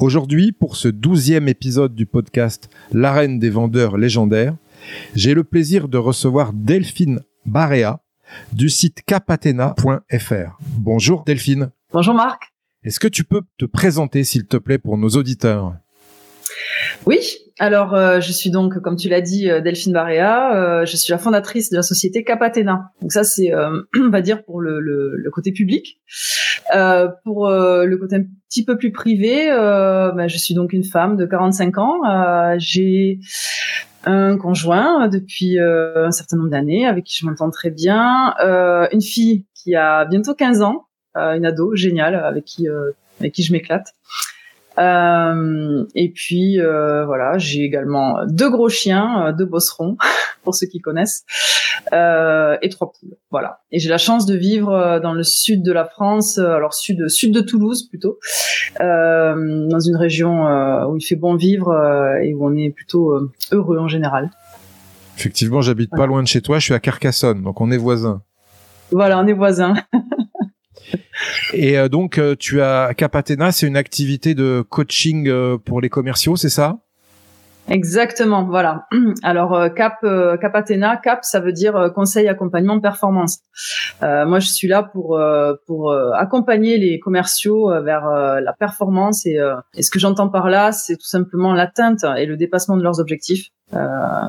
Aujourd'hui, pour ce douzième épisode du podcast L'arène des vendeurs légendaires, j'ai le plaisir de recevoir Delphine Barea du site capatena.fr. Bonjour Delphine. Bonjour Marc. Est-ce que tu peux te présenter s'il te plaît pour nos auditeurs? Oui, alors euh, je suis donc, comme tu l'as dit, euh, Delphine Barea. Euh, je suis la fondatrice de la société Capatena. Donc ça, c'est, on va dire, pour le, le, côté public. pour le côté un petit peu plus privé, ben, je suis donc une femme de 45 ans. J'ai un conjoint depuis un certain nombre d'années avec qui je m'entends très bien. une fille qui a bientôt 15 ans, une ado géniale avec qui, avec qui je m'éclate. Euh, et puis euh, voilà, j'ai également deux gros chiens, euh, deux bosserons pour ceux qui connaissent, euh, et trois poules. Voilà. Et j'ai la chance de vivre euh, dans le sud de la France, alors sud sud de Toulouse plutôt, dans une région où il fait bon vivre et où on est plutôt heureux en général. Effectivement, j'habite pas loin de chez toi, je suis à Carcassonne, donc on est voisins. Voilà, on est voisins. Et euh, donc, euh, tu as Capatena, c'est une activité de coaching euh, pour les commerciaux, c'est ça? Exactement, voilà. Alors Cap Capatena, Cap, ça veut dire conseil accompagnement performance. moi, je suis là pour pour accompagner les commerciaux vers la performance et, et ce que j'entends par là, c'est tout simplement l'atteinte et le dépassement de leurs objectifs.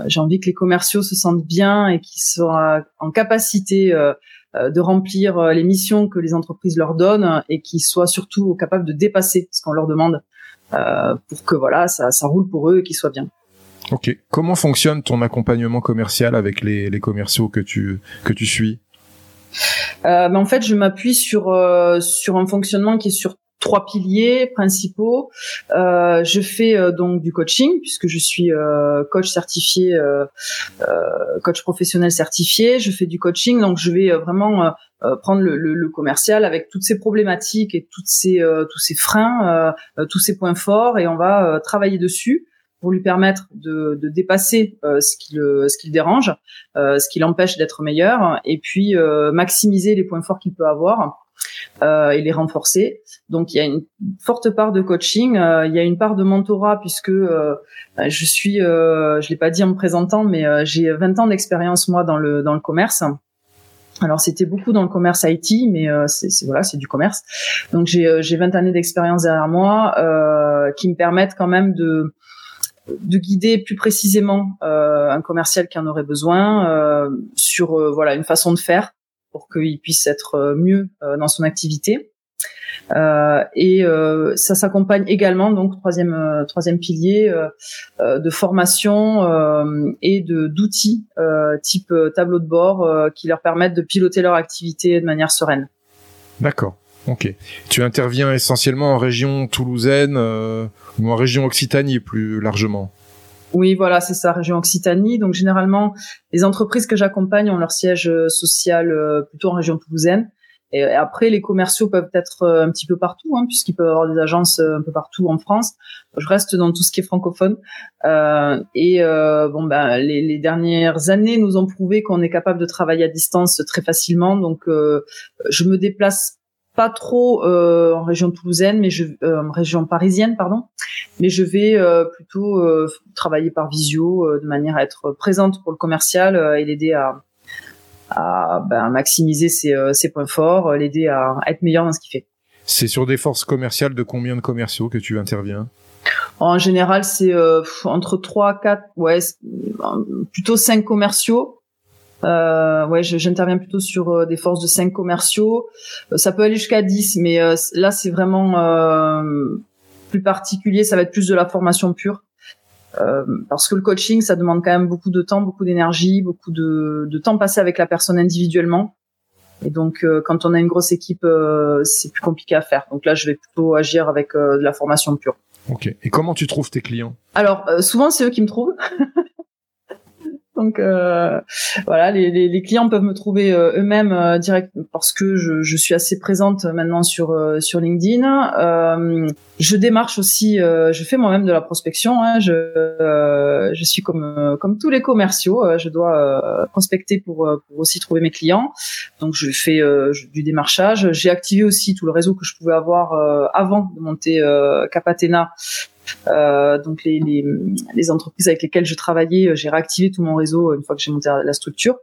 J'ai envie que les commerciaux se sentent bien et qu'ils soient en capacité euh, de remplir euh, les missions que les entreprises leur donnent et qui soient surtout capables de dépasser ce qu'on leur demande euh, pour que voilà ça, ça roule pour eux et qu'ils soient bien. Ok. Comment fonctionne ton accompagnement commercial avec les, les commerciaux que tu que tu suis? Euh, ben en fait, je m'appuie sur sur un fonctionnement qui est sur trois piliers principaux. Euh, je fais euh, donc du coaching puisque je suis euh, coach certifié, euh, coach professionnel certifié. Je fais du coaching, donc je vais vraiment prendre le, le, le, commercial avec toutes ses problématiques et toutes ces tous ces freins, tous ces points forts, et on va travailler dessus pour lui permettre de, de dépasser ce qui le ce qui le dérange, ce qui l'empêche d'être meilleur, et puis maximiser les points forts qu'il peut avoir euh, et les renforcer. Donc il y a une forte part de coaching, euh, il y a une part de mentorat puisque euh, bah, je suis, je l'ai pas dit en me présentant, mais j'ai 20 ans d'expérience moi dans le dans le commerce. Alors c'était beaucoup dans le commerce IT, mais c'est voilà, c'est du commerce. Donc j'ai j'ai 20 années d'expérience derrière moi qui me permettent quand même de de guider plus précisément un commercial qui en aurait besoin sur voilà une façon de faire pour qu'il puisse être euh, mieux euh, dans son activité. Euh, et euh, ça s'accompagne également donc troisième euh, troisième pilier de formation et de d'outils type tableau de bord qui leur permettent de piloter leur activité de manière sereine. D'accord. Ok. Tu interviens essentiellement en région toulousaine ou en région Occitanie plus largement? Oui, voilà, c'est ça, région Occitanie. Donc généralement, les entreprises que j'accompagne ont leur siège euh, social euh, plutôt en région toulousaine. Et après, les commerciaux peuvent être euh, un petit peu partout, hein, puisqu'ils peuvent avoir des agences un peu partout en France. Je reste dans tout ce qui est francophone. Euh, et euh, bon, ben, les, les, dernières années nous ont prouvé qu'on est capable de travailler à distance très facilement. Donc, je me déplace pas trop en région toulousaine, mais je en région parisienne, pardon, mais je vais plutôt travailler par visio de manière à être présente pour le commercial et l'aider à à ben, maximiser ses, ses points forts, l'aider à être meilleur dans ce qu'il fait. C'est sur des forces commerciales de combien de commerciaux que tu interviens? En général, c'est euh, entre 3, 4, ouais, plutôt 5 commerciaux. Euh, ouais, j'interviens plutôt sur euh, des forces de 5 commerciaux. Euh, ça peut aller jusqu'à 10, mais là, c'est vraiment plus particulier. Ça va être plus de la formation pure. parce que le coaching, ça demande quand même beaucoup de temps, beaucoup d'énergie, beaucoup de, de temps passé avec la personne individuellement. Et donc, euh, quand on a une grosse équipe, euh, c'est plus compliqué à faire. Donc là, je vais plutôt agir avec euh, de la formation pure. Ok. Et comment tu trouves tes clients? Alors, souvent, c'est eux qui me trouvent. Donc euh, voilà, les, les, les, clients peuvent me trouver euh, eux-mêmes euh, direct parce que je, je, suis assez présente maintenant sur sur LinkedIn. je démarche aussi, je fais moi-même de la prospection. Hein, je je suis comme comme tous les commerciaux, je dois prospecter pour pour aussi trouver mes clients. Donc je fais du démarchage. J'ai activé aussi tout le réseau que je pouvais avoir avant de monter Capatena euh, donc les, les, les, entreprises avec lesquelles je travaillais, euh, j'ai réactivé tout mon réseau une fois que j'ai monté la structure.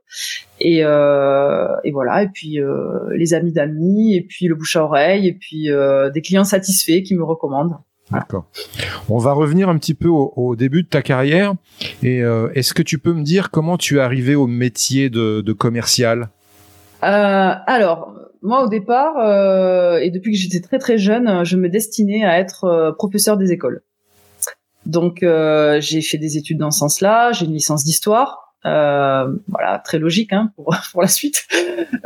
Et, euh, et voilà. Et puis euh, les amis d'amis, et puis le bouche à oreille, et puis euh, des clients satisfaits qui me recommandent. D'accord. On va revenir un petit peu au, au début de ta carrière. Et euh, est-ce que tu peux me dire comment tu es arrivé au métier de, de commercial? Alors, moi au départ, et depuis que j'étais très très jeune, je me destinais à être professeur des écoles. Donc euh, j'ai fait des études dans ce sens-là, j'ai une licence d'histoire. Euh, voilà, très logique hein, pour, pour la suite.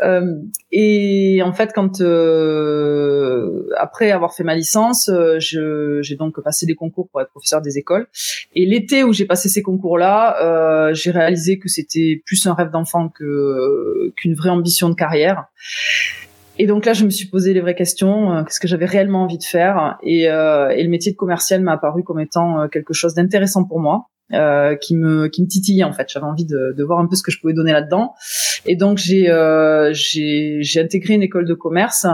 Euh, et en fait, quand euh, après avoir fait ma licence, euh, j'ai donc passé des concours pour être professeur des écoles. Et l'été où j'ai passé ces concours-là, euh, j'ai réalisé que c'était plus un rêve d'enfant qu'une vraie ambition de carrière. Et donc là, je me suis posé les vraies questions. Euh, qu'est-ce que j'avais réellement envie de faire et, euh, et, le métier de commercial m'a apparu comme étant euh, quelque chose d'intéressant pour moi, euh, qui me qui me titillait en fait. J'avais envie de, de, voir un peu ce que je pouvais donner là-dedans. Et donc j'ai euh, j'ai intégré une école de commerce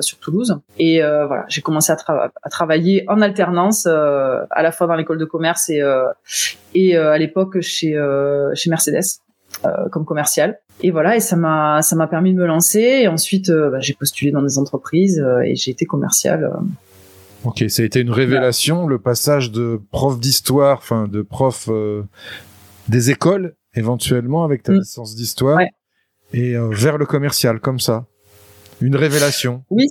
sur Toulouse. Et voilà, j'ai commencé à, à, travailler en alternance, à la fois dans l'école de commerce et et à l'époque chez chez Mercedes comme commercial. Et voilà, et ça m'a ça m'a permis de me lancer. Et ensuite, euh, bah, j'ai postulé dans des entreprises euh, et j'ai été commercial. Euh. Ok, ça a été une révélation, le passage de prof d'histoire, enfin de prof des écoles, éventuellement avec ta mm. licence d'histoire, et vers le commercial, comme ça. Une révélation. Oui,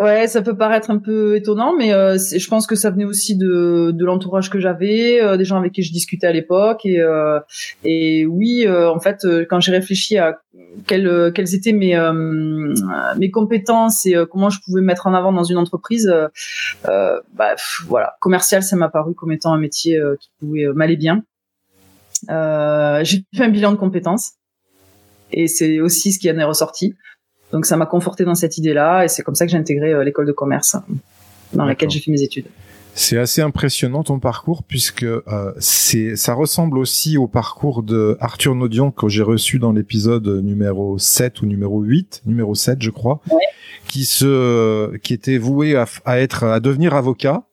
Ouais, ça peut paraître un peu étonnant, mais euh, je pense que ça venait aussi de, de l'entourage que j'avais, euh, des gens avec qui je discutais à l'époque, et, euh, et oui, euh, en fait, quand j'ai réfléchi à quelles, quelles étaient mes mes compétences et comment je pouvais me mettre en avant dans une entreprise, bah, voilà, commercial, ça m'a paru comme étant un métier qui pouvait m'aller bien. j'ai fait un bilan de compétences, et c'est aussi ce qui en est ressorti. Donc ça m'a conforté dans cette idée-là et c'est comme ça que j'ai intégré euh, l'école de commerce dans laquelle j'ai fait mes études. C'est assez impressionnant ton parcours puisque euh, c'est ça ressemble aussi au parcours de Arthur Naudion que j'ai reçu dans l'épisode numéro 7 ou numéro 8, numéro 7 je crois, qui se qui était voué à, à, être à devenir avocat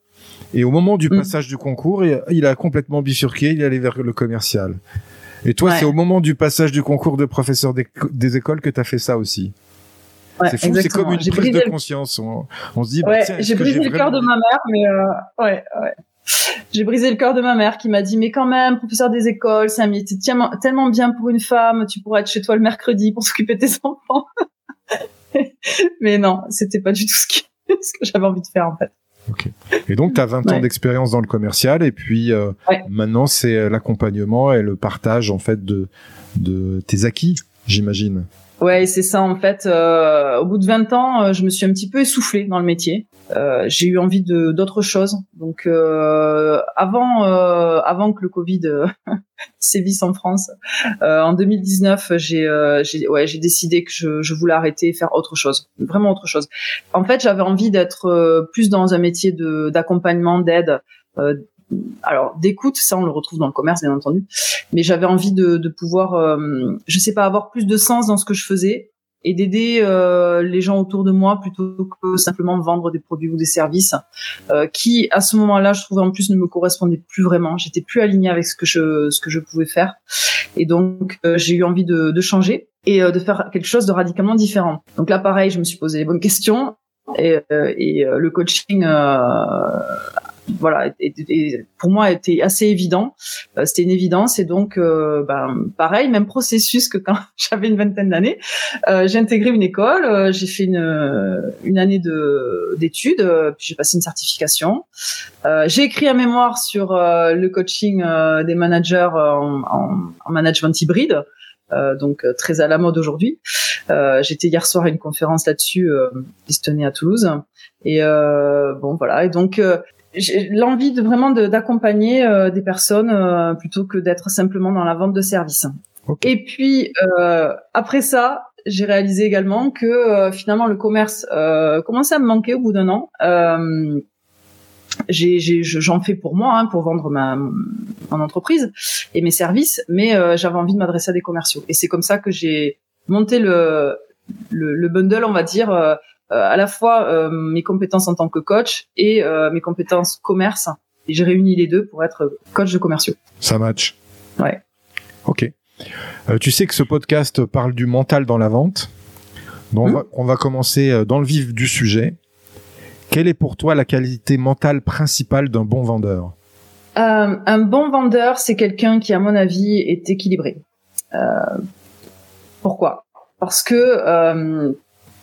et au moment du mm. passage du concours, il, a complètement bifurqué, il est allé vers le commercial. Et toi, c'est au moment du passage du concours de professeur des, des écoles que tu as fait ça aussi c'est fou, c'est comme une prise de conscience. On, se dit, bah, j'ai brisé le cœur de ma mère, mais euh, ouais, ouais. J'ai brisé le cœur de ma mère qui m'a dit, mais quand même, professeur des écoles, c'est un métier tellement bien pour une femme, tu pourrais être chez toi le mercredi pour s'occuper de tes enfants. mais non, c'était pas du tout ce, ce que j'avais envie de faire, en fait. Okay. Et donc, tu as 20 ans d'expérience dans le commercial, et puis euh, maintenant, c'est l'accompagnement et le partage, en fait, de, de tes acquis, j'imagine. Ouais, c'est ça en fait. Euh, au bout de 20 ans, euh, je me suis un petit peu essoufflée dans le métier. Euh, j'ai eu envie de d'autres choses. Donc euh, avant euh, avant que le Covid euh, sévisse en France, en 2019, j'ai ouais j'ai décidé que je, je voulais arrêter et faire autre chose, vraiment autre chose. En fait, j'avais envie d'être plus dans un métier de d'accompagnement, d'aide alors d'écoute, ça on le retrouve dans le commerce bien entendu, mais j'avais envie de, pouvoir, euh, je sais pas, avoir plus de sens dans ce que je faisais et d'aider euh, les gens autour de moi plutôt que simplement vendre des produits ou des services euh, qui à ce moment-là je trouvais en plus ne me correspondaient plus vraiment. J'étais plus alignée avec ce que je ce que je pouvais faire. Et donc euh, j'ai eu envie de, de changer et de faire quelque chose de radicalement différent. Donc là pareil je me suis posé les bonnes questions et, et le coaching voilà, et, pour moi était assez évident. Euh, c'était une évidence et donc euh, ben, pareil, même processus que quand j'avais une vingtaine d'années. Euh, j'ai intégré une école, j'ai fait une, une année de d'études, puis j'ai passé une certification. j'ai écrit un mémoire sur le coaching des managers en, en, en management hybride. Euh, donc très à la mode aujourd'hui. Euh, J'étais hier soir à une conférence là-dessus euh, qui se tenait à Toulouse. Et bon voilà. Et donc l'envie de vraiment d'accompagner euh, des personnes euh, plutôt que d'être simplement dans la vente de services. Et puis euh, après ça, j'ai réalisé également que finalement le commerce commençait à me manquer au bout d'un an. j'en fais pour moi, hein, pour vendre ma mon entreprise et mes services, mais j'avais envie de m'adresser à des commerciaux. Et c'est comme ça que j'ai monté le, le, le bundle, on va dire, euh, à la fois euh, mes compétences en tant que coach et euh, mes compétences commerce. Et j'ai réuni les deux pour être coach de commerciaux. Ça match. Ouais. Ok. tu sais que ce podcast parle du mental dans la vente. Donc on, va, hmm. on va commencer dans le vif du sujet. Quelle est pour toi la qualité mentale principale d'un bon vendeur? Euh, Un bon vendeur, c'est quelqu'un qui, à mon avis, est équilibré. Euh, pourquoi? Parce que euh,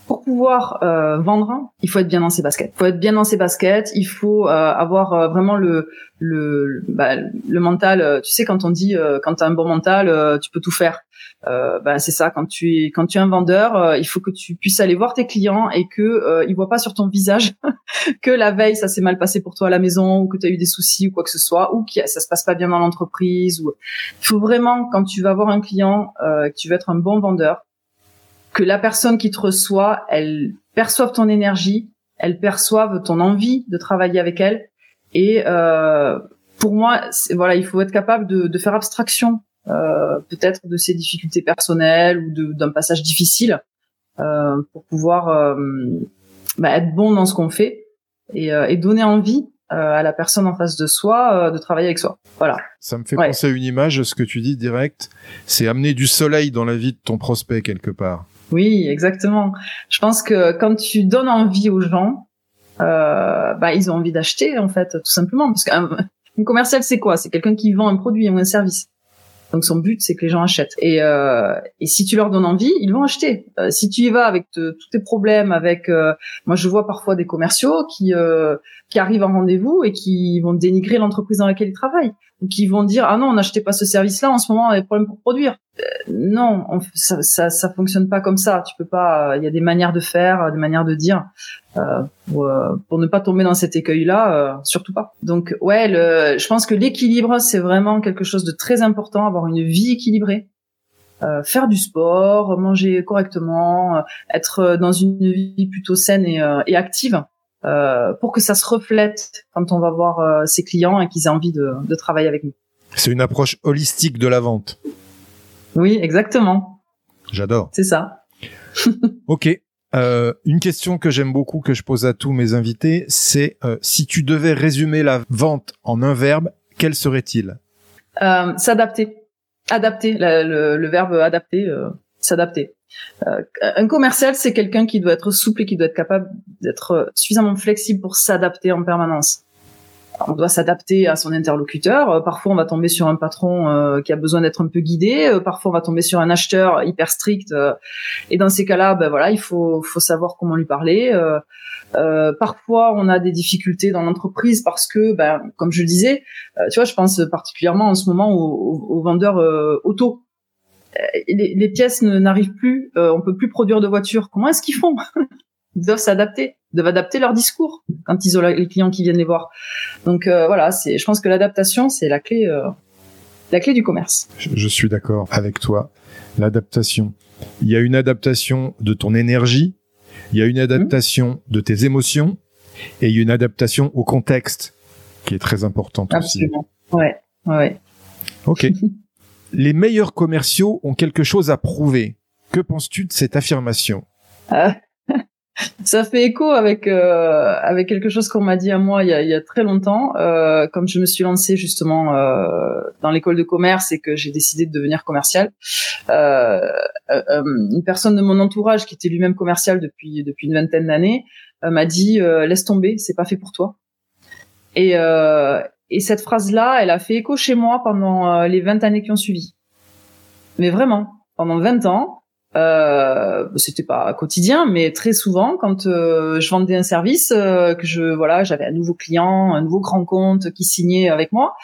pour pouvoir euh, vendre, il faut être bien dans ses baskets. Il faut être bien dans ses baskets. Il faut euh, avoir euh, vraiment le le bah, le mental. Tu sais quand on dit quand tu as un bon mental, tu peux tout faire. bah, c'est ça. Quand tu es quand tu es un vendeur, il faut que tu puisses aller voir tes clients et que ils voient pas sur ton visage que la veille ça s'est mal passé pour toi à la maison ou que tu as eu des soucis ou quoi que ce soit ou que ça se passe pas bien dans l'entreprise. Ou il faut vraiment quand tu vas voir un client, que tu veux être un bon vendeur que la personne qui te reçoit, elle perçoive ton énergie, elle perçoive ton envie de travailler avec elle. Et euh, pour moi, voilà, il faut être capable de, de faire abstraction euh, peut-être de ses difficultés personnelles ou d'un passage difficile euh, pour pouvoir euh, bah, être bon dans ce qu'on fait et, euh, et, donner envie euh, à la personne en face de soi de travailler avec soi. Voilà. Ça me fait penser à une image, ce que tu dis direct, c'est amener du soleil dans la vie de ton prospect quelque part. Oui, exactement. Je pense que quand tu donnes envie aux gens, euh, bah, ils ont envie d'acheter en fait, tout simplement. Parce qu'un commercial, c'est quoi? C'est quelqu'un qui vend un produit ou un service. Donc son but, c'est que les gens achètent. Et, euh, et si tu leur donnes envie, ils vont acheter. Euh, si tu y vas avec tous tes problèmes, avec, euh, moi je vois parfois des commerciaux qui euh, qui arrivent en rendez-vous et qui vont dénigrer l'entreprise dans laquelle ils travaillent, ou qui vont dire ah non, on n'achetait pas ce service-là en ce moment, on a des problèmes pour produire. Euh, non, ça, ça ça fonctionne pas comme ça. Tu peux pas. Il y a des manières de faire, des manières de dire. Euh, pour, euh, pour, ne pas tomber dans cet écueil-là, euh, surtout pas. Donc ouais, le, je pense que l'équilibre c'est vraiment quelque chose de très important, avoir une vie équilibrée, euh, faire du sport, manger correctement, être dans une vie plutôt saine et, et active. pour que ça se reflète quand on va voir ses clients et qu'ils aient envie de, de travailler avec nous. C'est une approche holistique de la vente. Oui, exactement. J'adore. C'est ça. ok. Euh, une question que j'aime beaucoup, que je pose à tous mes invités, c'est euh, si tu devais résumer la vente en un verbe, quel serait-il? Euh, S'adapter. Adapter, le, le, verbe adapter, euh, s'adapter. Euh, un commercial, c'est quelqu'un qui doit être souple et qui doit être capable d'être suffisamment flexible pour s'adapter en permanence on doit s'adapter à son interlocuteur. Euh, parfois, on va tomber sur un patron euh, qui a besoin d'être un peu guidé. Euh, parfois, on va tomber sur un acheteur hyper strict. et dans ces cas-là, ben voilà, il faut, faut savoir comment lui parler. parfois, on a des difficultés dans l'entreprise parce que, ben, comme je le disais, tu vois, je pense particulièrement en ce moment aux, vendeurs auto. Les, les, pièces n'arrivent plus, on peut plus produire de voitures. Comment est-ce qu'ils font? Ils doivent s'adapter doivent adapter leur discours quand ils ont les clients qui viennent les voir. Donc euh, voilà, c'est, je pense que l'adaptation, c'est la clé, euh, la clé du commerce. Je, suis d'accord avec toi. L'adaptation. Il y a une adaptation de ton énergie, il y a une adaptation de tes émotions, et il y a une adaptation au contexte qui est très importante Absolument. Ouais, ouais. Ok. les meilleurs commerciaux ont quelque chose à prouver. Que penses-tu de cette affirmation? Ça fait écho avec euh, avec quelque chose qu'on m'a dit à moi il y a, il y a très longtemps, euh, comme je me suis lancée justement euh, dans l'école de commerce et que j'ai décidé de devenir commercial. Euh, euh, euh, une personne de mon entourage qui était lui-même commercial depuis depuis une vingtaine d'années m'a dit laisse tomber, c'est pas fait pour toi. Et et cette phrase là, elle a fait écho chez moi pendant les 20 années qui ont suivi. Mais vraiment, pendant 20 ans, euh, c'était pas quotidien, mais très souvent quand euh, je vendais un service, euh, que je voilà, j'avais un nouveau client, un nouveau grand compte qui signait avec moi.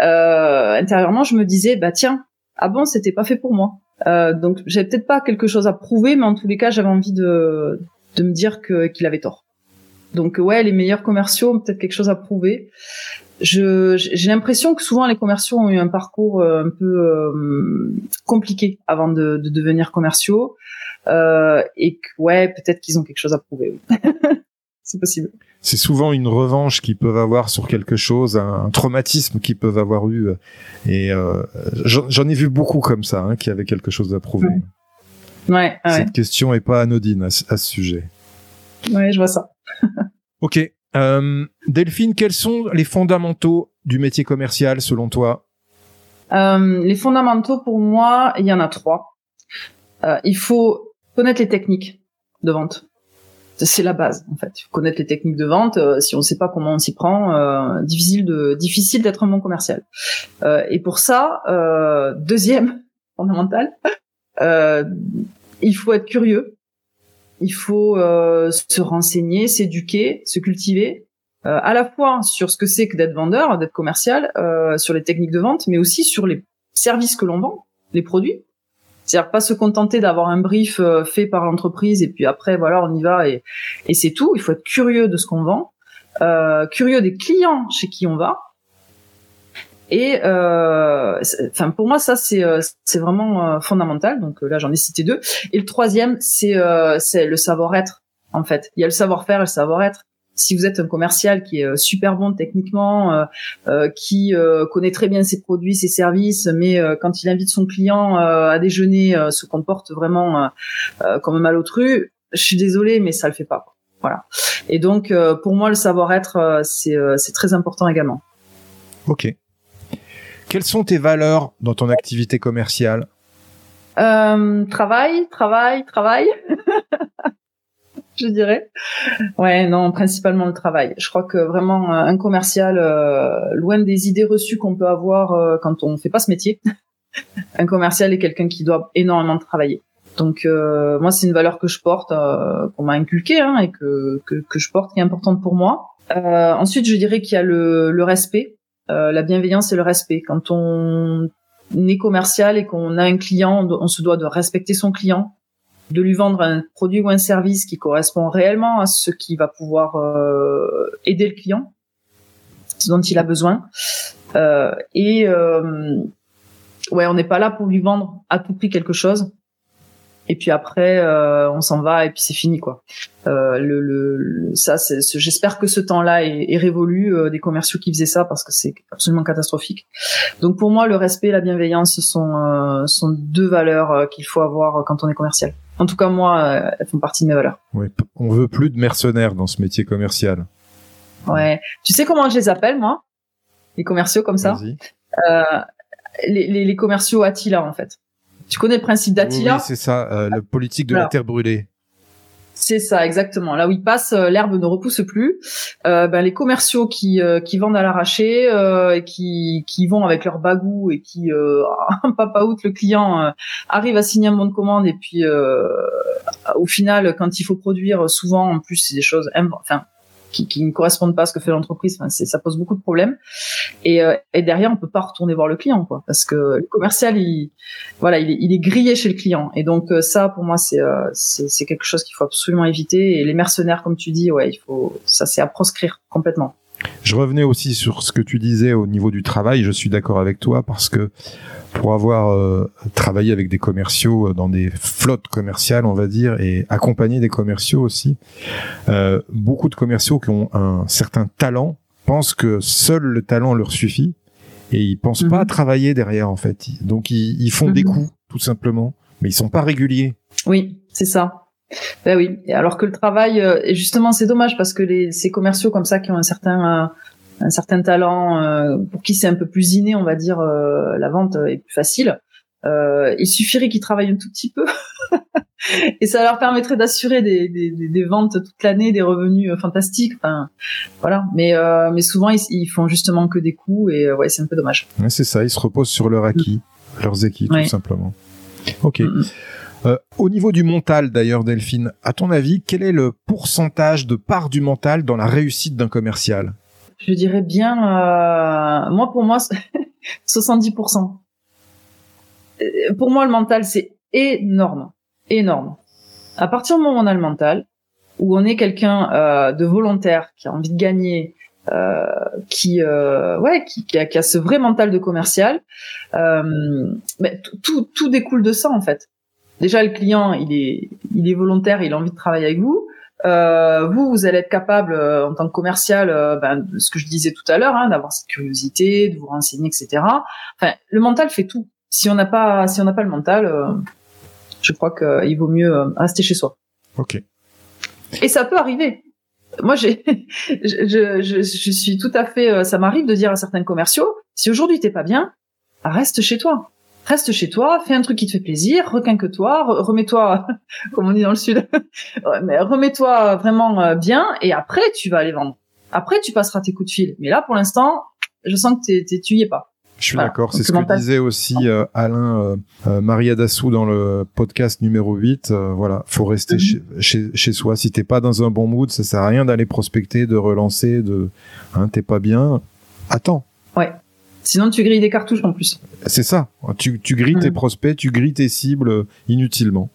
Euh, intérieurement, je me disais bah tiens, ah bon, c'était pas fait pour moi. donc j'avais peut-être pas quelque chose à prouver, mais en tous les cas, j'avais envie de de me dire que qu'il avait tort. Donc ouais, les meilleurs commerciaux ont peut-être quelque chose à prouver j'ai l'impression que souvent les commerciaux ont eu un parcours euh, un peu euh, compliqué avant de, de devenir commerciaux. Euh, et que ouais peut-être qu'ils ont quelque chose à prouver c'est possible. C'est souvent une revanche qu'ils peuvent avoir sur quelque chose un, traumatisme qu'ils peuvent avoir eu. Et euh, j'en ai vu beaucoup comme ça hein, qui avaient quelque chose à prouver. Ouais, cette question est pas anodine à, à ce sujet. Ouais je vois ça. Ok euh, Delphine, quels sont les fondamentaux du métier commercial selon toi? Euh, Les fondamentaux pour moi, il y en a trois. Euh, il faut connaître les techniques de vente. C'est la base en fait. Connaître les techniques de vente. si on ne sait pas comment on s'y prend, difficile de difficile d'être un bon commercial. et pour ça, deuxième fondamental, il faut être curieux il faut euh, se renseigner, s'éduquer, se cultiver, euh, à la fois sur ce que c'est que d'être vendeur, d'être commercial, euh, sur les techniques de vente, mais aussi sur les services que l'on vend, les produits. C'est-à-dire pas se contenter d'avoir un brief fait par l'entreprise et puis après voilà on y va et, et c'est tout. Il faut être curieux de ce qu'on vend, curieux des clients chez qui on va, et euh, enfin pour moi ça c'est euh, c'est vraiment euh, fondamental. Donc là j'en ai cité deux. Et le troisième c'est c'est le savoir-être en fait. Il y a le savoir-faire et le savoir-être. Si vous êtes un commercial qui est super bon techniquement, qui connaît très bien ses produits, ses services, mais quand il invite son client à déjeuner, se comporte vraiment comme un malotru, je suis désolée, mais ça le fait pas. Voilà. Et donc pour moi le savoir-être c'est très important également. Ok. Quelles sont tes valeurs dans ton activité commerciale? Euh, Travail, travail, travail. je dirais. Ouais, non, principalement le travail. Je crois que vraiment un commercial, euh, loin des idées reçues qu'on peut avoir euh, quand on fait pas ce métier, un commercial est quelqu'un qui doit énormément travailler. Donc euh, moi, c'est une valeur que je porte, qu'on m'a inculquée hein, et que, que, que je porte, qui est importante pour moi. ensuite, je dirais qu'il y a le, le respect. Euh, la bienveillance et le respect. Quand on est commercial et qu'on a un client, on se doit de respecter son client, de lui vendre un produit ou un service qui correspond réellement à ce qui va pouvoir euh, aider le client, ce dont il a besoin. Euh, et ouais, on n'est pas là pour lui vendre à tout prix quelque chose et puis après euh, on s'en va et puis c'est fini quoi. Euh, le, le, ça, j'espère que ce temps-là est, est révolu euh, des commerciaux qui faisaient ça parce que c'est absolument catastrophique. Donc pour moi, le respect et la bienveillance sont euh, sont deux valeurs euh, qu'il faut avoir quand on est commercial. En tout cas, moi, elles font partie de mes valeurs. Oui, on veut plus de mercenaires dans ce métier commercial. Ouais. Tu sais comment je les appelle moi? Les commerciaux comme ça? Les, les, les commerciaux Attila en fait. Tu connais le principe d'Attila Oui, c'est ça, euh, le politique de la terre brûlée. C'est ça, exactement. Là où il passe, euh, l'herbe ne repousse plus. Euh, ben, les commerciaux qui, euh, qui vendent à l'arraché, euh, et qui, qui vont avec leur bagou et qui, un papa out, le client arrive à signer un bon de commande et puis au final, quand il faut produire, souvent en plus c'est des choses, enfin qui, qui, ne correspondent pas à ce que fait l'entreprise. Ça pose beaucoup de problèmes. Et, euh, et, derrière, on peut pas retourner voir le client, quoi, parce que le commercial, il, voilà, il est, il est grillé chez le client. Et donc euh, ça, pour moi, c'est euh, c'est quelque chose qu'il faut absolument éviter. Et les mercenaires, comme tu dis, ouais, il faut, ça, c'est à proscrire complètement. Je revenais aussi sur ce que tu disais au niveau du travail. Je suis d'accord avec toi parce que pour avoir euh, travaillé avec des commerciaux euh, dans des flottes commerciales, on va dire, et accompagner des commerciaux aussi, euh, beaucoup de commerciaux qui ont un certain talent pensent que seul le talent leur suffit et ils pensent pas à mhm. travailler derrière en fait. Donc ils, font des mhm. coups tout simplement Mais ils sont pas réguliers. Oui, c'est ça. Ben oui. alors que le travail, euh, justement, c'est dommage parce que les, ces commerciaux comme ça qui ont un certain, euh, un certain talent, euh, pour qui c'est un peu plus inné, on va dire, la vente est plus facile. il suffirait qu'ils travaillent un tout petit peu et ça leur permettrait d'assurer des, des, des, ventes toute l'année, des revenus fantastiques. Enfin, voilà. Mais mais souvent ils, ils, font justement que des coups et ouais, c'est un peu dommage. Ouais, c'est ça. Ils se reposent sur leur acquis, leurs acquis tout simplement. Ok. Euh, au niveau du mental, d'ailleurs, Delphine, à ton avis, quel est le pourcentage de part du mental dans la réussite d'un commercial? Je dirais bien, euh, moi pour moi, 70%. Euh, pour moi, le mental, c'est énorme, énorme. À partir du moment où on a le mental, où on est quelqu'un de volontaire, qui a envie de gagner, euh, qui ouais qui, a, qui, a, ce vrai mental de commercial euh, mais tout tout découle de ça en fait déjà le client il est il est volontaire, il a envie de travailler avec vous. Euh, vous, vous allez être capable euh, en tant que commercial, euh, ben, ce que je disais tout à l'heure, hein, d'avoir cette curiosité, de vous renseigner, etc. Enfin, le mental fait tout. Si on n'a pas, si on n'a pas le mental, euh, je crois qu'il vaut mieux rester chez soi. Ok. Et ça peut arriver. Moi, j'ai, je, je, je, suis tout à fait. Ça m'arrive de dire à certains commerciaux si aujourd'hui t'es pas bien, reste chez toi reste chez toi, fais un truc qui te fait plaisir, requinque-toi, remets-toi, comme on dit dans le sud, mais remets-toi vraiment euh, bien, et après tu vas aller vendre. Après tu passeras tes coups de fil. Mais là, pour l'instant, je sens que t'es, tu y es pas. Je suis d'accord, c'est ce que disait aussi euh, Alain euh, euh, Maria Dassou dans le podcast numéro 8. voilà, faut rester mhm. chez, chez, soi. Si t'es pas dans un bon mood, ça sert à rien d'aller prospecter, de relancer, de hein, t'es pas bien. Attends. Ouais. Sinon, tu grilles des cartouches en plus. C'est ça. Tu, tu grilles tes mm. prospects, tu grilles tes cibles inutilement.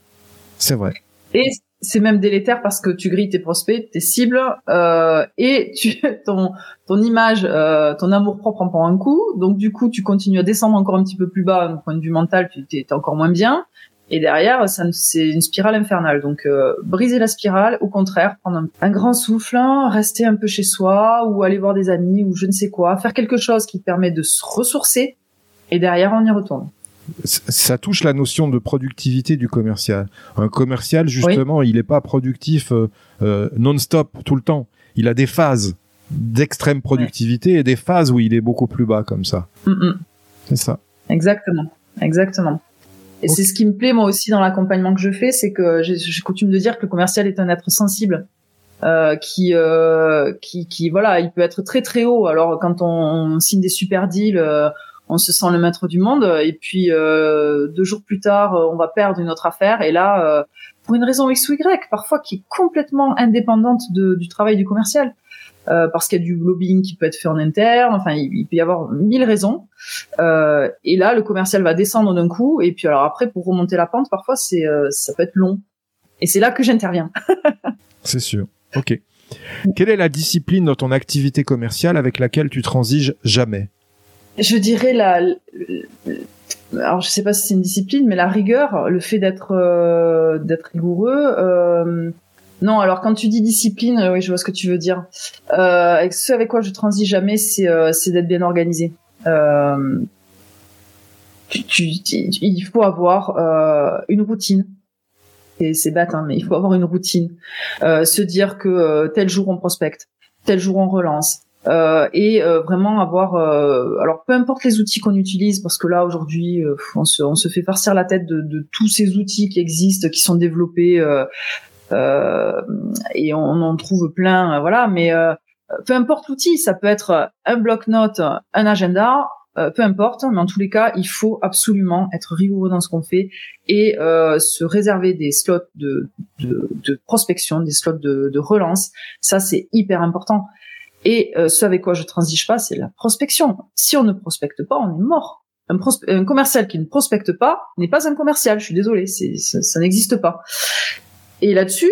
C'est vrai. Et c'est même délétère parce que tu grilles tes prospects, tes cibles, euh, et tu, ton, ton image, euh, ton amour propre en prend un coup. Donc du coup, tu continues à descendre encore un petit peu plus bas, d'un point de vue mental, tu es encore moins bien. Et derrière, ça, c'est une spirale infernale. Donc, euh, briser la spirale, au contraire, prendre un, grand souffle, rester un peu chez soi, ou aller voir des amis, ou je ne sais quoi, faire quelque chose qui permet de se ressourcer, et derrière, on y retourne. Ça touche la notion de productivité du commercial. Un commercial, justement, il n'est pas productif euh, euh, non-stop tout le temps. Il a des phases d'extrême productivité et des phases où il est beaucoup plus bas comme ça. Mm, mm. C'est ça. Exactement. Exactement. Et c'est ce qui me plaît moi aussi dans l'accompagnement que je fais, c'est que j'ai coutume de dire que le commercial est un être sensible. Euh, qui, euh, qui, qui, voilà, il peut être très très haut. Alors quand on, signe des super deals, euh, on se sent le maître du monde, et puis euh, deux jours plus tard, on va perdre une autre affaire, et là, pour une raison X ou Y, parfois qui est complètement indépendante de, du travail du commercial. Euh, parce qu'il y a du lobbying qui peut être fait en interne. Enfin, il, peut y avoir mille raisons. Euh, et là, le commercial va descendre d'un coup. Et puis alors après, pour remonter la pente, parfois c'est euh, ça peut être long. Et c'est là que j'interviens. c'est sûr. Ok. Quelle est la discipline dans ton activité commerciale avec laquelle tu transiges jamais? Je dirais la. Alors je sais pas si c'est une discipline, mais la rigueur, le fait d'être euh, d'être rigoureux. Non, alors quand tu dis discipline, euh, oui, je vois ce que tu veux dire. Euh, ce avec quoi je transige jamais, c'est euh, d'être bien organisé. Euh, il faut avoir euh, une routine. C'est bête, hein, mais il faut avoir une routine. se dire que tel jour on prospecte, tel jour on relance, euh, et vraiment avoir alors peu importe les outils qu'on utilise parce que là aujourd'hui on se, on, se, fait farcir la tête de, de, tous ces outils qui existent qui sont développés euh, et on en trouve plein, voilà. Mais euh, peu importe l'outil, ça peut être un bloc-notes, un agenda, euh, peu importe, mais en tous les cas, il faut absolument être rigoureux dans ce qu'on fait et euh, se réserver des slots de, prospection, des slots de, relance. Ça, c'est hyper important. Et euh, ce avec quoi je transige pas, c'est la prospection. Si on ne prospecte pas, on est mort. Un, commercial qui ne prospecte pas n'est pas un commercial. Je suis désolée, ça n'existe pas. Et là-dessus,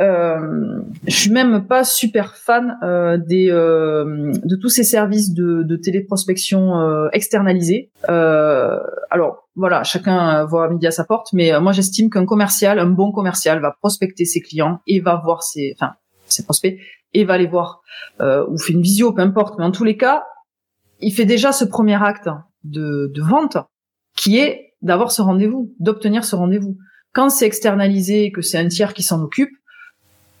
euh, je suis même pas super fan euh, des euh, de tous ces services de, de téléprospection euh, externalisés. Euh, alors voilà, chacun voit midi à sa porte, mais euh, moi j'estime qu'un commercial, un bon commercial, va prospecter ses clients et va voir ses, enfin ses prospects et va les voir ou fait une visio, peu importe. Mais en tous les cas, il fait déjà ce premier acte de, de vente qui est d'avoir ce rendez-vous, d'obtenir ce rendez-vous. Quand c'est externalisé, que c'est un tiers qui s'en occupe,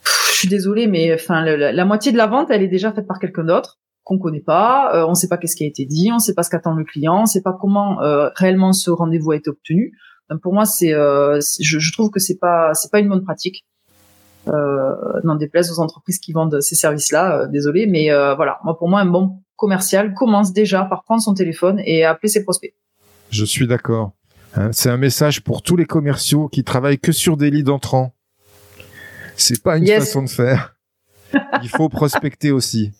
je suis désolée, mais enfin la, moitié de la vente, elle est déjà faite par quelqu'un d'autre qu'on connaît pas, euh, on sait pas qu'est-ce qui a été dit, on sait pas ce qu'attend le client, on sait pas comment euh, réellement ce rendez-vous a été obtenu. Donc pour moi, c'est, euh, je, trouve que c'est pas, c'est pas une bonne pratique. N'en déplaise aux entreprises qui vendent ces services-là, désolé, mais voilà, moi pour moi, un bon commercial commence déjà par prendre son téléphone et appeler ses prospects. Je suis d'accord. Hein, c'est un message pour tous les commerciaux qui travaillent que sur des leads entrants. C'est pas une façon de faire. Il faut prospecter aussi.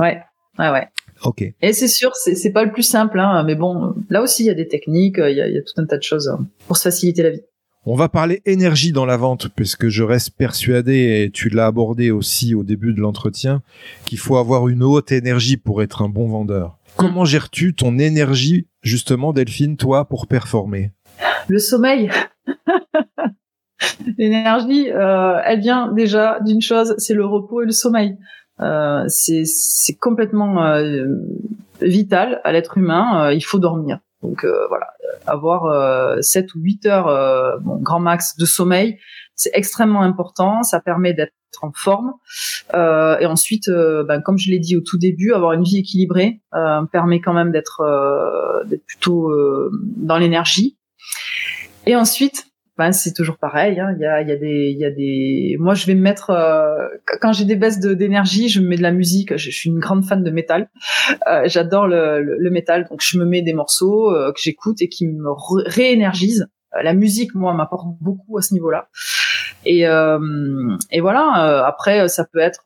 Ouais, ouais, ouais. Ok. Et c'est sûr, c'est pas le plus simple, hein, mais bon, là aussi il y a des techniques, il y a, y a, tout un tas de choses hein, pour se faciliter la vie. On va parler énergie dans la vente, puisque je reste persuadé, et tu l'as abordé aussi au début de l'entretien, qu'il faut avoir une haute énergie pour être un bon vendeur. Comment gères-tu ton énergie, justement, Delphine, toi, pour performer? Le sommeil. L'énergie, euh, elle vient déjà d'une chose, c'est le repos et le sommeil. Euh, c'est complètement euh, vital à l'être humain. Il faut dormir. Donc voilà, avoir 7 ou 8 heures, bon, grand max de sommeil, c'est extrêmement important. Ça permet d'être en forme. Euh, et ensuite, ben, comme je l'ai dit au tout début, avoir une vie équilibrée euh, permet quand même d'être d'être plutôt dans l'énergie. Et ensuite, ben, c'est toujours pareil. Hein. Il a, y, a des, il y des. Moi, je vais me mettre euh, quand j'ai des baisses d'énergie, je me mets de la musique. Je, suis une grande fan de métal. Euh, J'adore le, le, métal, donc je me mets des morceaux euh, que j'écoute et qui me réénergisent. Euh, la musique, moi, m'apporte beaucoup à ce niveau-là. Et, euh, et voilà. après, ça peut être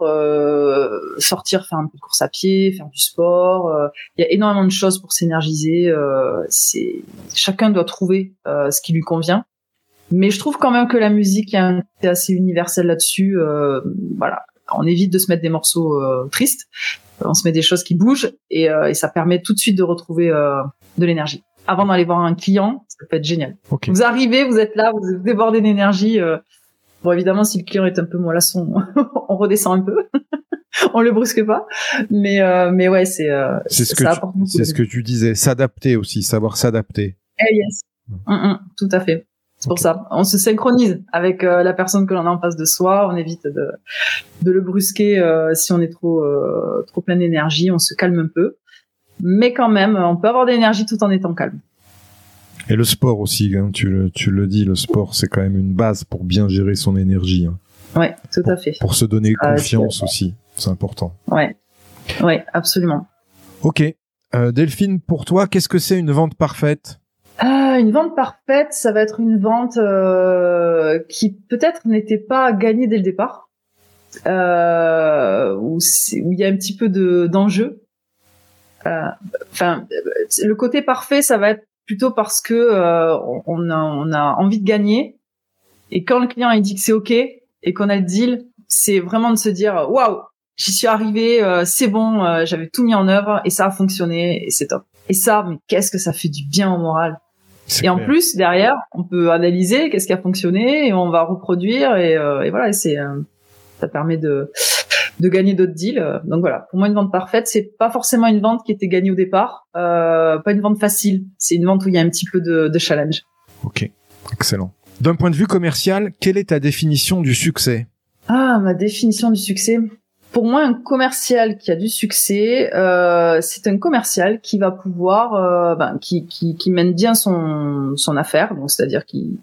sortir, faire un peu de course à pied, faire du sport. Il y a énormément de choses pour s'énergiser. c'est chacun doit trouver ce qui lui convient. Mais je trouve quand même que la musique est assez universelle là-dessus. Euh, voilà, on évite de se mettre des morceaux euh, tristes. On se met des choses qui bougent et, euh, et, ça permet tout de suite de retrouver euh, de l'énergie. Avant d'aller voir un client, ça peut être génial. Vous arrivez, vous êtes là, vous débordé d'énergie. Euh. Bon, évidemment, si le client est un peu mollasson, on redescend un peu. on le brusque pas. Mais mais ouais, c'est c'est ce que c'est ce que tu disais, s'adapter aussi, savoir s'adapter. Eh yes, mm, mm, tout à fait. C'est pour ça. On se synchronise avec euh, la personne que l'on a en face de soi. On évite de, de le brusquer euh, si on est trop euh, trop plein d'énergie. On se calme un peu, mais quand même, on peut avoir de l'énergie tout en étant calme. Et le sport aussi, hein, tu, le, tu le dis, le sport c'est quand même une base pour bien gérer son énergie. Hein. Ouais, tout à fait. Pour se donner confiance aussi, c'est important. Ouais, ouais, absolument. Ok, Delphine, pour toi, qu'est-ce que c'est une vente parfaite? Ah, une vente parfaite, ça va être une vente euh, qui peut-être n'était pas gagnée dès le départ, euh, où, il y a un petit peu de d'enjeu. Euh, enfin, le côté parfait, ça va être plutôt parce que euh, on, a, on a envie de gagner, et quand le client il dit que c'est ok et qu'on a le deal, c'est vraiment de se dire waouh, j'y suis arrivé, euh, c'est bon, j'avais tout mis en œuvre et ça a fonctionné et c'est top. Et ça, mais qu'est-ce que ça fait du bien au moral? Et en plus, derrière, on peut analyser qu'est-ce qui a fonctionné et on va reproduire et, euh, et voilà, c'est euh, ça permet de de gagner d'autres deals. Donc voilà, pour moi une vente parfaite, c'est pas forcément une vente qui était gagnée au départ, euh, pas une vente facile, c'est une vente où il y a un petit peu de, de challenge. Ok, excellent. D'un point de vue commercial, quelle est ta définition du succès? Ah, ma définition du succès pour moi, un commercial qui a du succès, euh, c'est un commercial qui va pouvoir, euh, ben, qui, qui, qui, mène bien son, son affaire, donc c'est-à-dire qu'il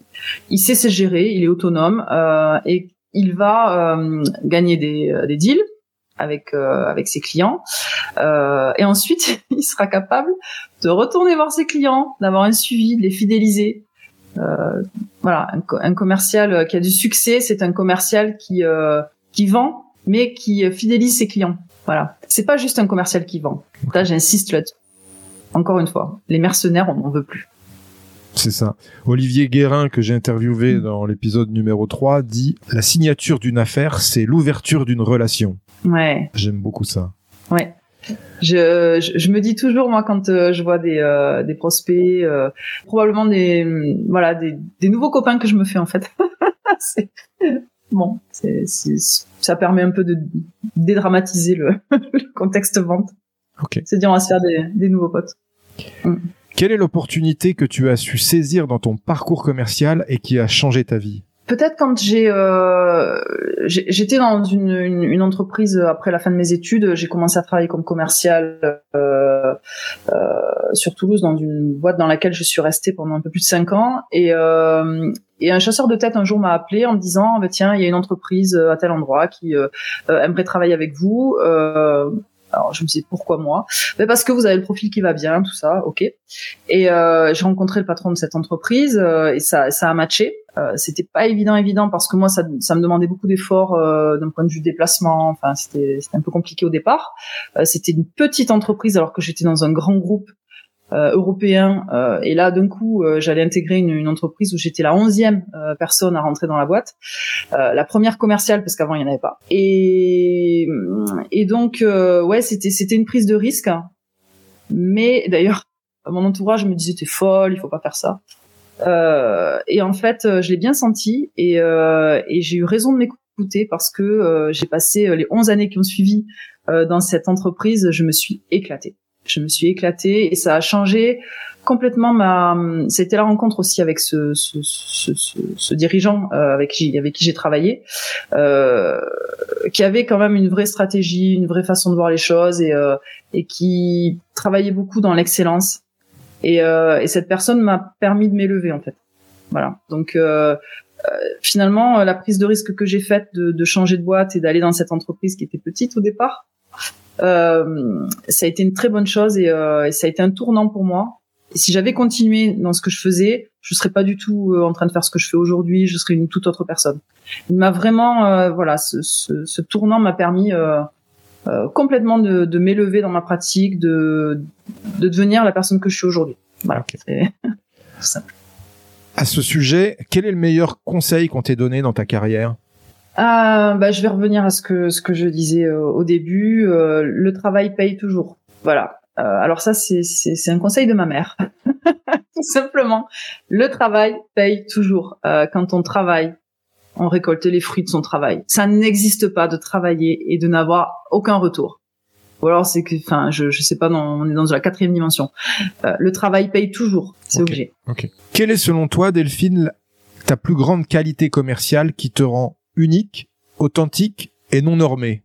il sait se gérer, il est autonome euh, et il va euh, gagner des, euh, des deals avec euh, avec ses clients et ensuite il sera capable de retourner voir ses clients, d'avoir un suivi, de les fidéliser. voilà, un, un, commercial qui a du succès, c'est un commercial qui qui vend mais qui fidélise ses clients. Voilà. C'est pas juste un commercial qui vend. Là, j'insiste là-dessus. Encore une fois, les mercenaires, on n'en veut plus. C'est ça. Olivier Guérin, que j'ai interviewé dans l'épisode numéro 3, dit La signature d'une affaire, c'est l'ouverture d'une relation. Ouais. J'aime beaucoup ça. Ouais. Je, je, me dis toujours moi quand euh, je vois des, euh, des prospects, euh, probablement des voilà des, des nouveaux copains que je me fais en fait. bon, c'est, ça permet un peu de dédramatiser le, contexte vente. Ok. C'est dire on va se faire des, nouveaux potes. Mm. Quelle est l'opportunité que tu as su saisir dans ton parcours commercial et qui a changé ta vie? Peut-être quand j'ai euh, j'étais dans une, une, entreprise après la fin de mes études, j'ai commencé à travailler comme commercial euh, euh, sur Toulouse dans une boîte dans laquelle je suis restée pendant un peu plus de cinq ans. Et euh, et un chasseur de tête un jour m'a appelé en me disant bah, tiens il y a une entreprise à tel endroit qui euh, aimerait travailler avec vous alors je me disais pourquoi moi? Mais Parce que vous avez le profil qui va bien, tout ça, ok. Et euh, j'ai rencontré le patron de cette entreprise euh, et ça, ça a matché. Euh, c'était pas évident, évident parce que moi ça, ça me demandait beaucoup d'efforts euh, d'un point de vue déplacement. Enfin c'était un peu compliqué au départ. Euh, c'était une petite entreprise alors que j'étais dans un grand groupe européen. Euh, et là, d'un coup, euh, j'allais intégrer une, une, entreprise où j'étais la onzième personne à rentrer dans la boîte, la première commerciale parce qu'avant il n'y en avait pas. Et, et donc, ouais, c'était c'était une prise de risque. Mais d'ailleurs, mon entourage me disait t'es folle, il faut pas faire ça. Euh, et en fait, je l'ai bien senti et, euh, et j'ai eu raison de m'écouter parce que euh, j'ai passé les 11 années qui ont suivi dans cette entreprise, je me suis éclatée je me suis éclatée et ça a changé complètement ma. C'était la rencontre aussi avec ce, ce, ce, ce, dirigeant euh, avec qui avec qui j'ai travaillé, euh, qui avait quand même une vraie stratégie, une vraie façon de voir les choses et euh, et qui travaillait beaucoup dans l'excellence. Et, euh, et cette personne m'a permis de m'élever en fait. Voilà. Donc euh, finalement, la prise de risque que j'ai faite de, de changer de boîte et d'aller dans cette entreprise qui était petite au départ, euh, ça a été une très bonne chose euh, et, ça a été un tournant pour moi. Et si j'avais continué dans ce que je faisais, je serais pas du tout euh, en train de faire ce que je fais aujourd'hui. Je serais une toute autre personne. Il m'a vraiment, voilà, ce, ce, ce tournant m'a permis complètement de, de m'élever dans ma pratique, de, de devenir la personne que je suis aujourd'hui. Voilà, c'est simple. À ce sujet, quel est le meilleur conseil qu'on t'ait donné dans ta carrière? Ah, bah, je vais revenir à ce que ce que je disais euh, au début. Euh, le travail paye toujours. Voilà. Euh, alors ça, c'est c'est un conseil de ma mère, tout simplement. Le travail paye toujours. quand on travaille, on récolte les fruits de son travail. Ça n'existe pas de travailler et de n'avoir aucun retour. Ou alors c'est que, enfin, je je sais pas, on est dans la quatrième dimension. le travail paye toujours. C'est obligé. Ok. Quelle est selon toi, Delphine, ta plus grande qualité commerciale qui te rend unique, authentique et non normé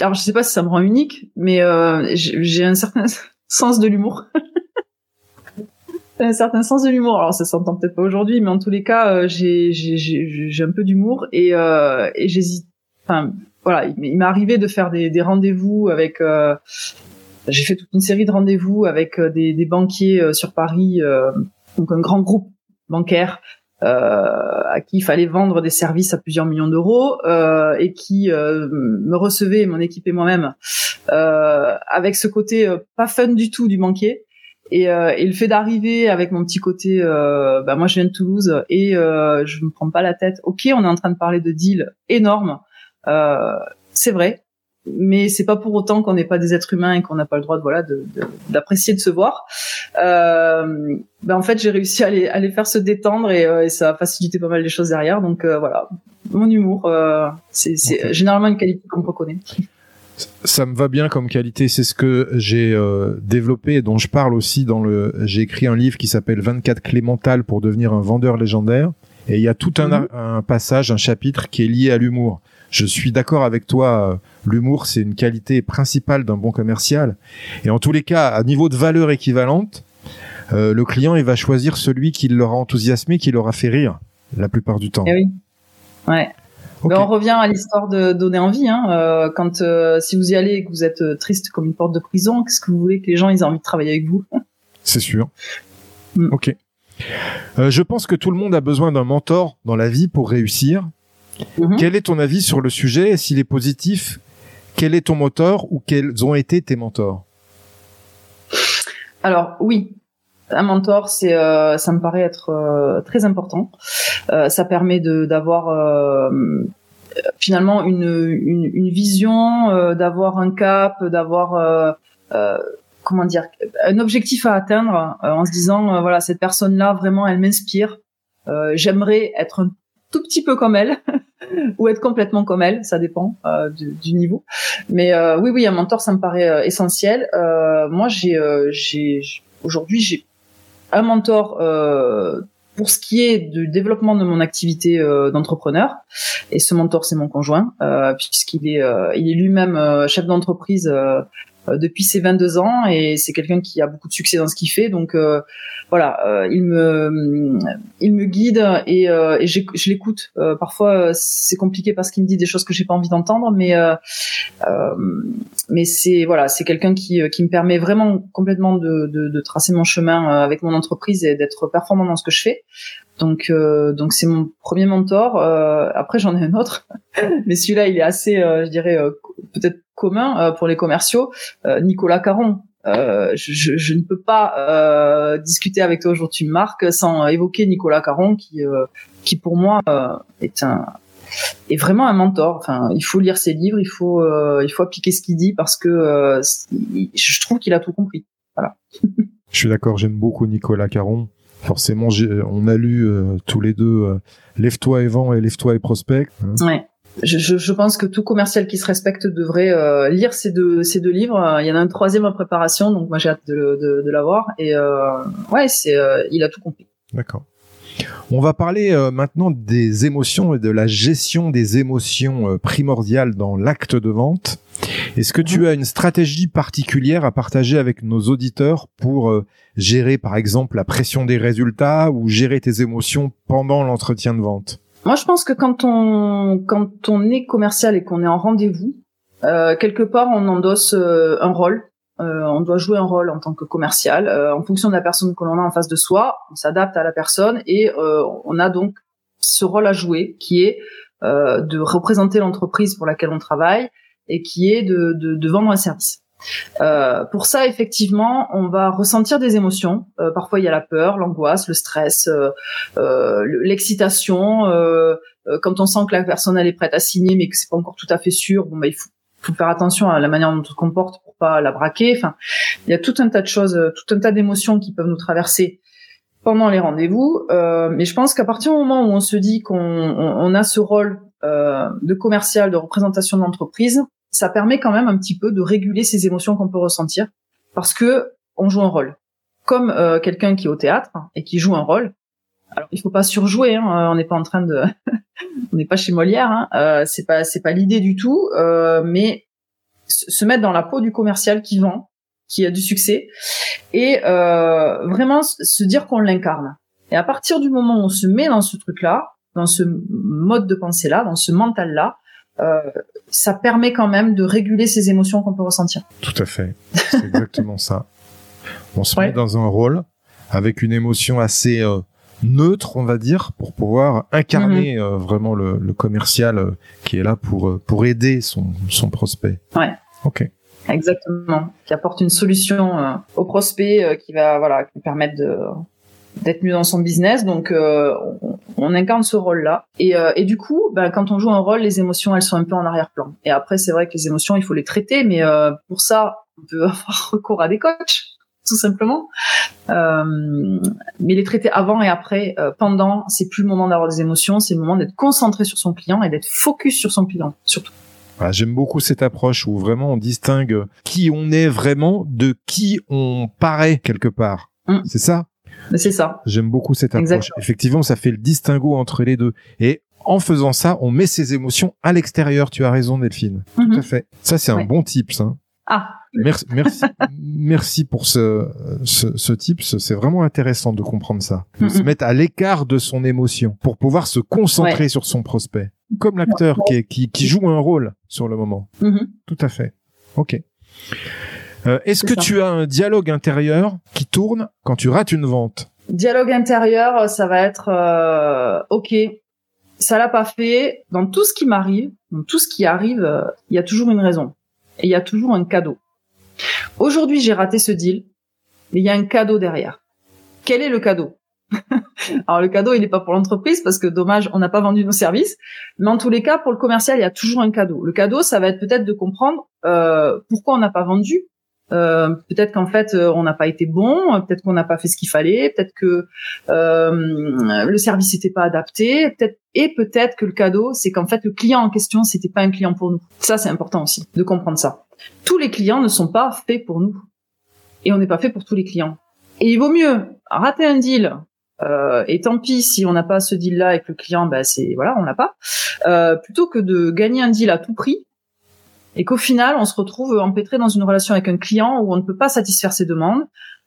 Alors je sais pas si ça me rend unique, mais euh, j'ai un certain sens de l'humour. un certain sens de l'humour. Alors ça s'entend peut-être pas aujourd'hui, mais en tous les cas, euh, j'ai j'ai un peu d'humour et euh, et j'hésite. Enfin voilà, il m'est arrivé de faire des, des rendez-vous avec. Euh, j'ai fait toute une série de rendez-vous avec euh, des, des banquiers euh, sur Paris, donc un grand groupe bancaire à qui il fallait vendre des services à plusieurs millions d'euros euh, et qui euh, me recevait, mon équipe et moi-même, avec ce côté pas fun du tout du banquier. Et, et, le fait d'arriver avec mon petit côté, euh, bah moi je viens de Toulouse et euh, je me prends pas la tête. Ok, on est en train de parler de deals énormes, euh, c'est vrai mais c'est pas pour autant qu'on n'est pas des êtres humains et qu'on n'a pas le droit de voilà d'apprécier de, se voir. Euh, ben en fait j'ai réussi à les, à les faire se détendre et, euh, et, ça a facilité pas mal les choses derrière. Donc euh, voilà, mon humour, c'est généralement une qualité qu'on reconnaît. Ça me va bien comme qualité, c'est ce que j'ai développé et dont je parle aussi dans le. J'ai écrit un livre qui s'appelle 24 clés mentales pour devenir un vendeur légendaire. Et il y a tout un, mhm. un passage, un chapitre qui est lié à l'humour. Je suis d'accord avec toi, euh, l'humour c'est une qualité principale d'un bon commercial. Et en tous les cas, à niveau de valeur équivalente, euh, le client il va choisir celui qui l'aura enthousiasmé, qui l'aura fait rire la plupart du temps. Eh oui. Ouais. Ben, on revient à l'histoire de donner envie. Hein. Euh, quand si vous y allez et que vous êtes triste comme une porte de prison, qu'est-ce que vous voulez que les gens ils aient envie de travailler avec vous? C'est sûr. Mm. Ok. je pense que tout le monde a besoin d'un mentor dans la vie pour réussir. Mhm. Quel est ton avis sur le sujet? S'il est positif, quel est ton moteur ou quels ont été tes mentors? Alors oui, un mentor, c'est, euh, ça me paraît être euh, très important. Euh, ça permet de d'avoir finalement une, une, vision, d'avoir un cap, d'avoir comment dire, un objectif à atteindre en se disant voilà cette personne là vraiment elle m'inspire. J'aimerais être un tout petit peu comme elle ou être complètement comme elle, ça dépend euh, du, du, niveau. Mais euh, oui, oui, un mentor, ça me paraît euh, essentiel. Euh, moi, j'ai, j'ai aujourd'hui, j'ai un mentor pour ce qui est du développement de mon activité d'entrepreneur. Et ce mentor, c'est mon conjoint, puisqu'il est, il est lui-même chef d'entreprise euh, depuis ses 22 ans et c'est quelqu'un qui a beaucoup de succès dans ce qu'il fait. Donc euh, voilà, euh, il me il me guide et, et je l'écoute. parfois c'est compliqué parce qu'il me dit des choses que j'ai pas envie d'entendre, mais mais c'est voilà, c'est quelqu'un qui qui me permet vraiment complètement de, de, de tracer mon chemin avec mon entreprise et d'être performant dans ce que je fais. Donc, donc c'est mon premier mentor. Euh, après, j'en ai un autre, mais celui-là, il est assez, je dirais, peut-être commun euh, pour les commerciaux, euh, Nicolas Caron. Euh, je, je, ne peux pas discuter avec toi aujourd'hui, Marc, sans évoquer Nicolas Caron, qui, qui pour moi est un est vraiment un mentor. Enfin, il faut lire ses livres, il faut il faut appliquer ce qu'il dit parce que je trouve qu'il a tout compris. Voilà. je suis d'accord, j'aime beaucoup Nicolas Caron. Forcément, on a lu tous les deux Lève-toi et vend et Lève-toi et prospect. Hein. Ouais je, je, pense que tout commercial qui se respecte devrait euh, lire ces deux, ces deux livres. Il y en a un troisième en préparation, donc moi j'ai hâte de, de, de l'avoir. Et euh, ouais, c'est, euh, il a tout compris. D'accord. On va parler euh, maintenant des émotions et de la gestion des émotions primordiales dans l'acte de vente. Est-ce que tu mhm. as une stratégie particulière à partager avec nos auditeurs pour gérer par exemple la pression des résultats ou gérer tes émotions pendant l'entretien de vente? Moi, je pense que quand on quand on est commercial et qu'on est en rendez-vous, euh, quelque part, on endosse euh, un rôle. Euh, on doit jouer un rôle en tant que commercial en fonction de la personne que l'on a en face de soi. On s'adapte à la personne et on a donc ce rôle à jouer qui est de représenter l'entreprise pour laquelle on travaille et qui est de, de vendre un service. Euh, pour ça, effectivement, on va ressentir des émotions. Euh, parfois, il y a la peur, l'angoisse, le stress, euh, l'excitation. quand on sent que la personne elle est prête à signer, mais que c'est pas encore tout à fait sûr, bon, bah, il faut, faut, faire attention à la manière dont on se comporte pour pas la braquer. Enfin, il y a tout un tas de choses, tout un tas d'émotions qui peuvent nous traverser pendant les rendez-vous. mais je pense qu'à partir du moment où on se dit qu'on on, a ce rôle de commercial, de représentation de l'entreprise, ça permet quand même un petit peu de réguler ces émotions qu'on peut ressentir parce que on joue un rôle. Comme euh, quelqu'un qui est au théâtre et qui joue un rôle. Alors il faut pas surjouer, hein, on n'est pas en train de, on n'est pas chez Molière, hein, euh, c'est pas c'est pas l'idée du tout, euh, mais se mettre dans la peau du commercial qui vend, qui a du succès, et euh, vraiment se dire qu'on l'incarne. Et à partir du moment où on se met dans ce truc-là, dans ce mode de pensée-là, dans ce mental-là, euh, ça permet quand même de réguler ces émotions qu'on peut ressentir. Tout à fait. C'est exactement ça. On se met dans un rôle avec une émotion assez euh, neutre, on va dire, pour pouvoir incarner mhm. euh, vraiment le, le commercial qui est là pour pour aider son son prospect. Ouais. Ok. Exactement. Qui apporte une solution au prospect qui va voilà qui permettre de d'être mieux dans son business. Donc, euh, on, incarne ce rôle-là. Et, euh, et, du coup, ben, quand on joue un rôle, les émotions, elles sont un peu en arrière-plan. Et après, c'est vrai que les émotions, il faut les traiter, mais euh, pour ça, on peut avoir recours à des coachs, tout simplement. mais les traiter avant et après, pendant, c'est plus le moment d'avoir des émotions, c'est le moment d'être concentré sur son client et d'être focus sur son client, surtout. J'aime beaucoup cette approche où vraiment on distingue qui on est vraiment de qui on paraît quelque part. Mm. C'est ça? C'est ça. J'aime beaucoup cette approche. Effectivement, ça fait le distinguo entre les deux. Et en faisant ça, on met ses émotions à l'extérieur. Tu as raison, Delphine. Tout mhm. à fait. Ça, c'est un bon tips. Hein. Ah. Merci, merci, merci pour ce, ce, ce tips. C'est vraiment intéressant de comprendre ça. De se mhm. mettre à l'écart de son émotion pour pouvoir se concentrer sur son prospect. Comme l'acteur qui, qui, qui, joue un rôle sur le moment. Mhm. Tout à fait. Ok. Euh, est-ce que tu as un dialogue intérieur qui tourne quand tu rates une vente? Dialogue intérieur, ça va être euh, ok, ça l'a pas fait. Dans tout ce qui m'arrive, dans tout ce qui arrive, euh, il y a toujours une raison et il y a toujours un cadeau. Aujourd'hui, j'ai raté ce deal, mais il y a un cadeau derrière. Quel est le cadeau? Alors le cadeau, il n'est pas pour l'entreprise parce que dommage, on n'a pas vendu nos services. Mais en tous les cas, pour le commercial, il y a toujours un cadeau. Le cadeau, ça va être peut-être de comprendre euh, pourquoi on n'a pas vendu euh, peut-être qu'en fait euh, on n'a pas été bon, peut-être qu'on n'a pas fait ce qu'il fallait, peut-être que euh, le service n'était pas adapté, peut-être et peut-être que le cadeau c'est qu'en fait le client en question c'était pas un client pour nous. Ça c'est important aussi de comprendre ça. Tous les clients ne sont pas faits pour nous et on n'est pas fait pour tous les clients. Et il vaut mieux rater un deal euh, et tant pis si on n'a pas ce deal-là avec le client, bah c'est voilà, on l'a pas. Euh, plutôt que de gagner un deal à tout prix et qu'au final on se retrouve empêtré dans une relation avec un client où on ne peut pas satisfaire ses demandes,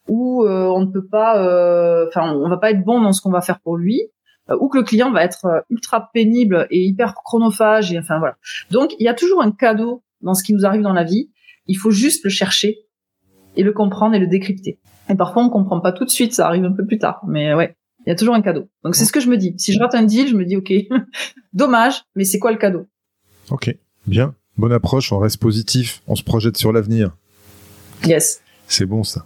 où euh, on ne peut pas, euh, enfin on va pas être bon dans ce qu'on va faire pour lui, euh, ou que le client va être ultra pénible et hyper chronophage et enfin voilà. Donc il y a toujours un cadeau dans ce qui nous arrive dans la vie. Il faut juste le chercher et le comprendre et le décrypter. Et parfois on comprend pas tout de suite, ça arrive un peu plus tard, mais ouais. Il y a toujours un cadeau. Donc c'est ce que je me dis. Si je rate un deal, je me dis ok, dommage, mais c'est quoi le cadeau? Ok, bien, bonne approche. On reste positif, on se projette sur l'avenir. Yes. C'est bon ça.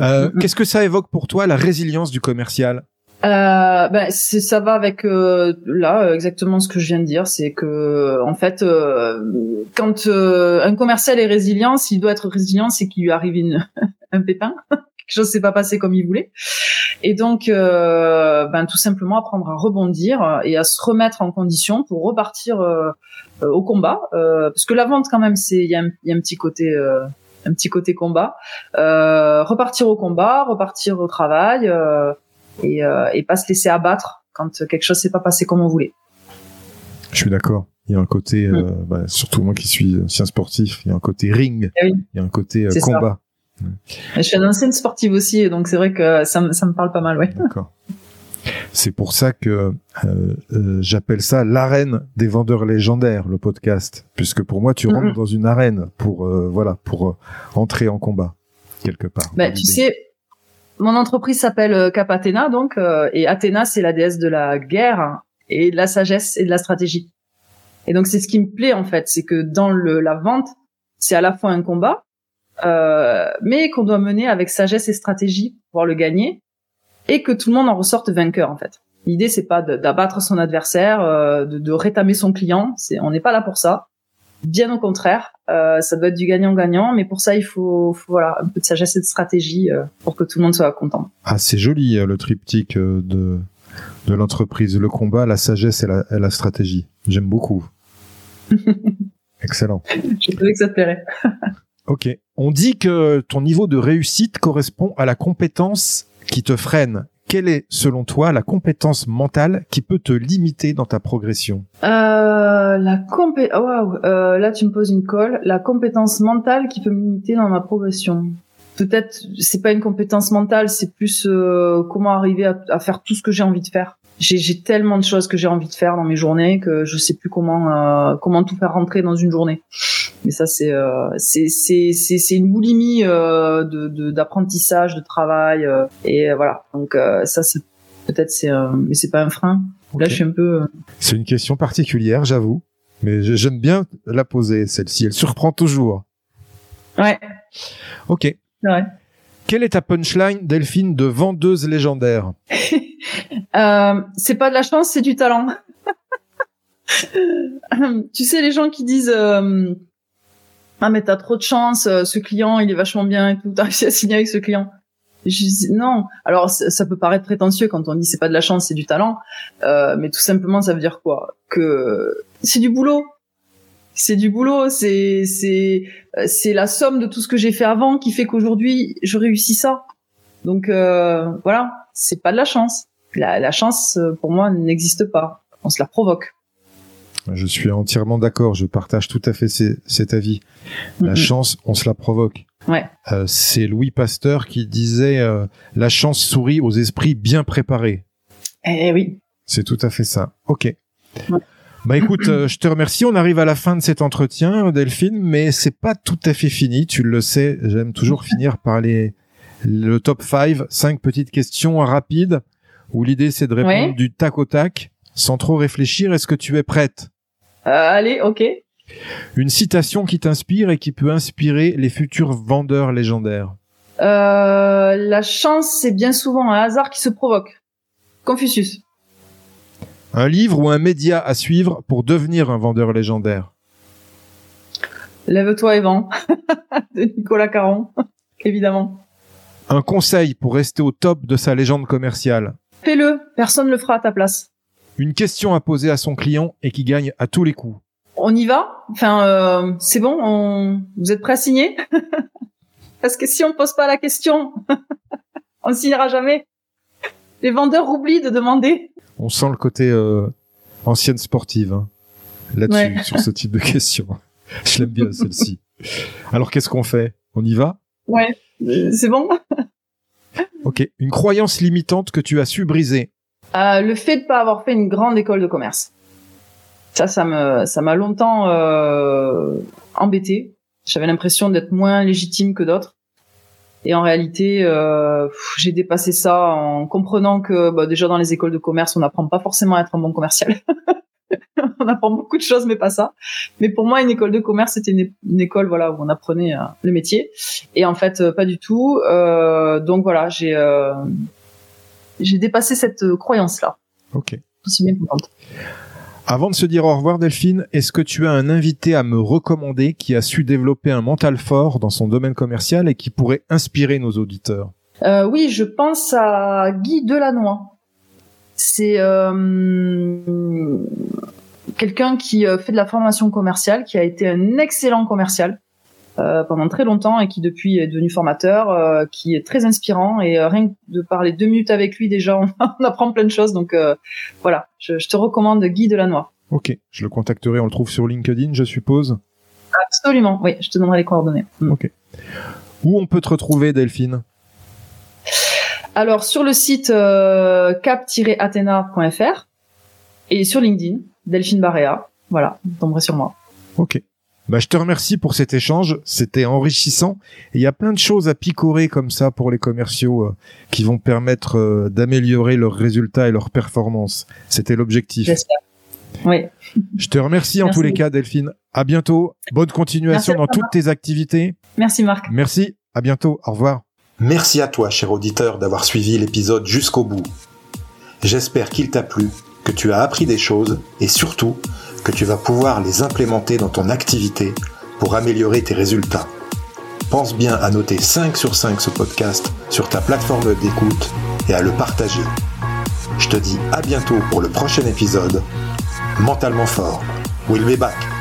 Euh, Qu'est-ce que ça évoque pour toi la résilience du commercial? Euh, ben c'est ça va avec euh, là exactement ce que je viens de dire, c'est que en fait euh, quand euh, un commercial est résilient, s'il doit être résilient, c'est qu'il lui arrive une, un pépin, quelque chose s'est pas passé comme il voulait. Et donc, euh, ben, tout simplement apprendre à rebondir et à se remettre en condition pour repartir euh, euh, au combat. parce que la vente, quand même, c'est il y, a un petit côté un petit côté combat. repartir au combat, repartir au travail et, et pas se laisser abattre quand quelque chose s'est pas passé comme on voulait. Je suis d'accord. Il y a un côté, mm. bah, surtout moi qui suis ancien sportif, il y a un côté ring, eh il y a un côté combat. Je suis une ancienne sportive aussi, donc c'est vrai que ça, me, ça me parle pas mal, ouais. D'accord. C'est pour ça que euh, euh, j'appelle ça l'arène des vendeurs légendaires, le podcast, puisque pour moi, tu rentres dans une arène pour euh, voilà pour entrer en combat quelque part. Bah, tu sais, mon entreprise s'appelle Cap Athéna, donc et Athéna, c'est la déesse de la guerre et de la sagesse et de la stratégie. Et donc c'est ce qui me plaît en fait, c'est que dans le, la vente, c'est à la fois un combat, euh, mais qu'on doit mener avec sagesse et stratégie pour pouvoir le gagner, et que tout le monde en ressorte vainqueur en fait. L'idée c'est pas d'abattre son adversaire, euh, de, de, rétamer son client. C'est, on n'est pas là pour ça. Bien au contraire, euh, ça doit être du gagnant-gagnant, mais pour ça il faut, faut, voilà un peu de sagesse et de stratégie euh, pour que tout le monde soit content. Ah c'est joli le triptyque de de l'entreprise, le combat, la sagesse et la, et la stratégie. J'aime beaucoup. Excellent. Je trouvais que ça te plairait. ok. On dit que ton niveau de réussite correspond à la compétence qui te freine. Quelle est, selon toi, la compétence mentale qui peut te limiter dans ta progression? Euh, La compé... Oh, euh, là, tu me poses une colle. La compétence mentale qui peut me limiter dans ma progression. Peut-être, c'est pas une compétence mentale, c'est plus euh, comment arriver à, à, faire tout ce que j'ai envie de faire. J'ai tellement de choses que j'ai envie de faire dans mes journées que je sais plus comment euh, comment tout faire rentrer dans une journée. Mais ça, c'est euh, c'est c'est une boulimie euh, de d'apprentissage, de, travail euh, et voilà. Donc euh, ça, c'est peut-être c'est mais c'est pas un frein. Là, je suis un peu. C'est une question particulière, j'avoue, mais j'aime bien la poser celle-ci. Elle surprend toujours. Ouais. Ok. Ouais. Quelle est ta punchline, Delphine, de vendeuse légendaire? Euh, C'est pas de la chance, c'est du talent. tu sais, les gens qui disent euh, ah mais t'as trop de chance, euh, ce client il est vachement bien et tout, t'as réussi à signer avec ce client. Je dis, non, alors ça peut paraître prétentieux quand on dit c'est pas de la chance, c'est du talent, euh, mais tout simplement ça veut dire quoi? Que c'est du boulot, c'est du boulot, c'est c'est euh, c'est la somme de tout ce que j'ai fait avant qui fait qu'aujourd'hui je réussis ça. Donc euh, voilà, c'est pas de la chance. La, la chance pour moi n'existe pas, on se la provoque. Je suis entièrement d'accord. Je partage tout à fait cet avis. La chance, on se la provoque. Ouais. Euh, c'est Louis Pasteur qui disait euh, la chance sourit aux esprits bien préparés. Eh oui. C'est tout à fait ça. Ok. Bah écoute, euh, je te remercie. On arrive à la fin de cet entretien, Delphine, mais c'est pas tout à fait fini. Tu le sais, j'aime toujours finir par les le top 5, cinq petites questions rapides où l'idée c'est de répondre du tac au tac sans trop réfléchir. Est-ce que tu es prête? Allez, ok. Une citation qui t'inspire et qui peut inspirer les futurs vendeurs légendaires. Euh, la chance, c'est bien souvent un hasard qui se provoque. Confucius. Un livre ou un média à suivre pour devenir un vendeur légendaire. Lève-toi et vends de Nicolas Caron, évidemment. Un conseil pour rester au top de sa légende commerciale. Fais-le, personne ne le fera à ta place une question à poser à son client et qui gagne à tous les coups. On y va Enfin, euh, c'est bon Vous êtes prêt à signer Parce que si on pose pas la question, On signera jamais. Les vendeurs oublient de demander. On sent le côté euh, ancienne sportive hein, là-dessus, sur ce type de questions. Je l'aime bien celle-ci. Alors qu'est-ce qu'on fait On y va Ouais, c'est bon. ok. Une croyance limitante que tu as su briser. Euh, le fait de pas avoir fait une grande école de commerce. Ça, ça me, ça m'a longtemps euh, embêté. J'avais l'impression d'être moins légitime que d'autres. Et en réalité, euh, j'ai dépassé ça en comprenant que bah, déjà dans les écoles de commerce, on n'apprend pas forcément à être un bon commercial. on apprend beaucoup de choses, mais pas ça. Mais pour moi, une école de commerce, c'était une, école voilà où on apprenait euh, le métier. Et en fait, euh, pas du tout. Donc voilà, j'ai j'ai dépassé cette croyance-là. Ok. Je suis bien contente. Avant de se dire au revoir Delphine, est-ce que tu as un invité à me recommander qui a su développer un mental fort dans son domaine commercial et qui pourrait inspirer nos auditeurs? Euh, Oui, je pense à Guy Delannoy. C'est euh, quelqu'un qui euh, fait de la formation commerciale, qui a été un excellent commercial euh, pendant très longtemps et qui depuis est devenu formateur, euh, qui est très inspirant et euh, rien que de parler deux minutes avec lui déjà on, apprend plein de choses. Donc voilà, je, je, te recommande Guy Delannoy. Ok, je le contacterai, on le trouve sur LinkedIn, je suppose. Absolument, oui, je te donnerai les coordonnées. Mm. Ok. Où on peut te retrouver, Delphine? Alors sur le site cap-athena.fr et sur LinkedIn, Delphine Barrea. Voilà, vous tomberez sur moi. Ok. Bah, je te remercie pour cet échange, c'était enrichissant. Et il y a plein de choses à picorer comme ça pour les commerciaux euh, qui vont permettre euh, d'améliorer leurs résultats et leurs performances. C'était l'objectif. Oui. Je te remercie en tous les cas, Delphine. À bientôt. Bonne continuation dans toutes tes activités. Merci Marc. Merci. À bientôt. Au revoir. Merci à toi, cher auditeur, d'avoir suivi l'épisode jusqu'au bout. J'espère qu'il t'a plu, que tu as appris des choses et surtout que tu vas pouvoir les implémenter dans ton activité pour améliorer tes résultats. Pense bien à noter 5 sur 5 ce podcast sur ta plateforme d'écoute et à le partager. Je te dis à bientôt pour le prochain épisode. Mentalement fort. We'll be back.